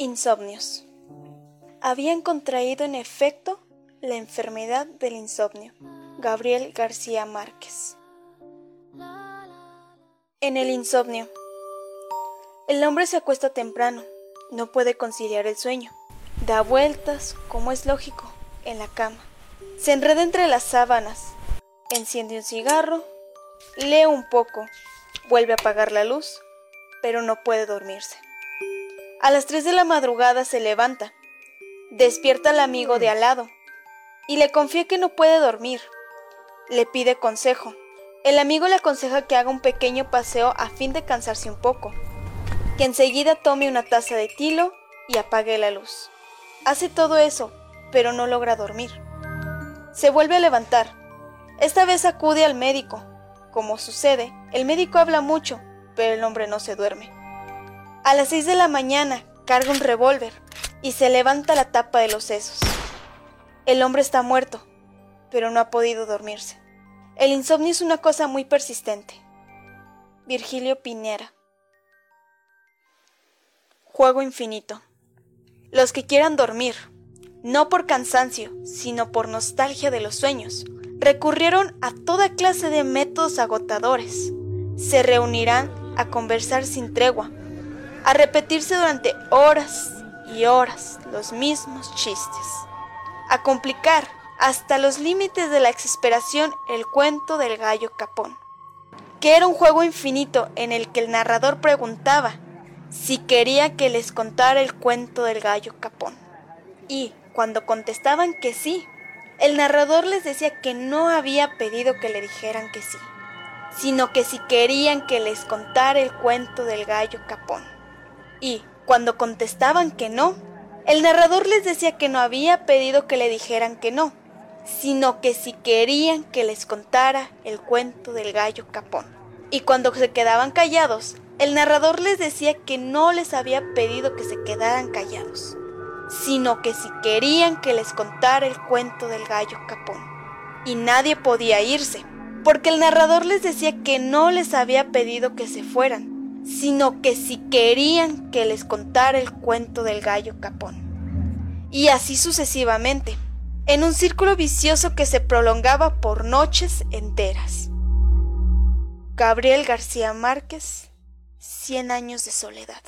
Insomnios. Habían contraído en efecto la enfermedad del insomnio. Gabriel García Márquez. En el insomnio. El hombre se acuesta temprano, no puede conciliar el sueño. Da vueltas, como es lógico, en la cama. Se enreda entre las sábanas, enciende un cigarro, lee un poco, vuelve a apagar la luz, pero no puede dormirse. A las 3 de la madrugada se levanta, despierta al amigo de al lado y le confía que no puede dormir. Le pide consejo. El amigo le aconseja que haga un pequeño paseo a fin de cansarse un poco, que enseguida tome una taza de tilo y apague la luz. Hace todo eso, pero no logra dormir. Se vuelve a levantar. Esta vez acude al médico. Como sucede, el médico habla mucho, pero el hombre no se duerme. A las 6 de la mañana carga un revólver y se levanta la tapa de los sesos. El hombre está muerto, pero no ha podido dormirse. El insomnio es una cosa muy persistente. Virgilio Pinera. Juego infinito. Los que quieran dormir, no por cansancio, sino por nostalgia de los sueños, recurrieron a toda clase de métodos agotadores. Se reunirán a conversar sin tregua, a repetirse durante horas y horas los mismos chistes, a complicar hasta los límites de la exasperación el cuento del gallo capón, que era un juego infinito en el que el narrador preguntaba si quería que les contara el cuento del gallo capón. Y cuando contestaban que sí, el narrador les decía que no había pedido que le dijeran que sí, sino que si querían que les contara el cuento del gallo capón. Y cuando contestaban que no, el narrador les decía que no había pedido que le dijeran que no, sino que si querían que les contara el cuento del gallo capón. Y cuando se quedaban callados, el narrador les decía que no les había pedido que se quedaran callados, sino que si querían que les contara el cuento del gallo capón. Y nadie podía irse, porque el narrador les decía que no les había pedido que se fueran, sino que si querían que les contara el cuento del gallo capón. Y así sucesivamente, en un círculo vicioso que se prolongaba por noches enteras. Gabriel García Márquez, Cien años de soledad.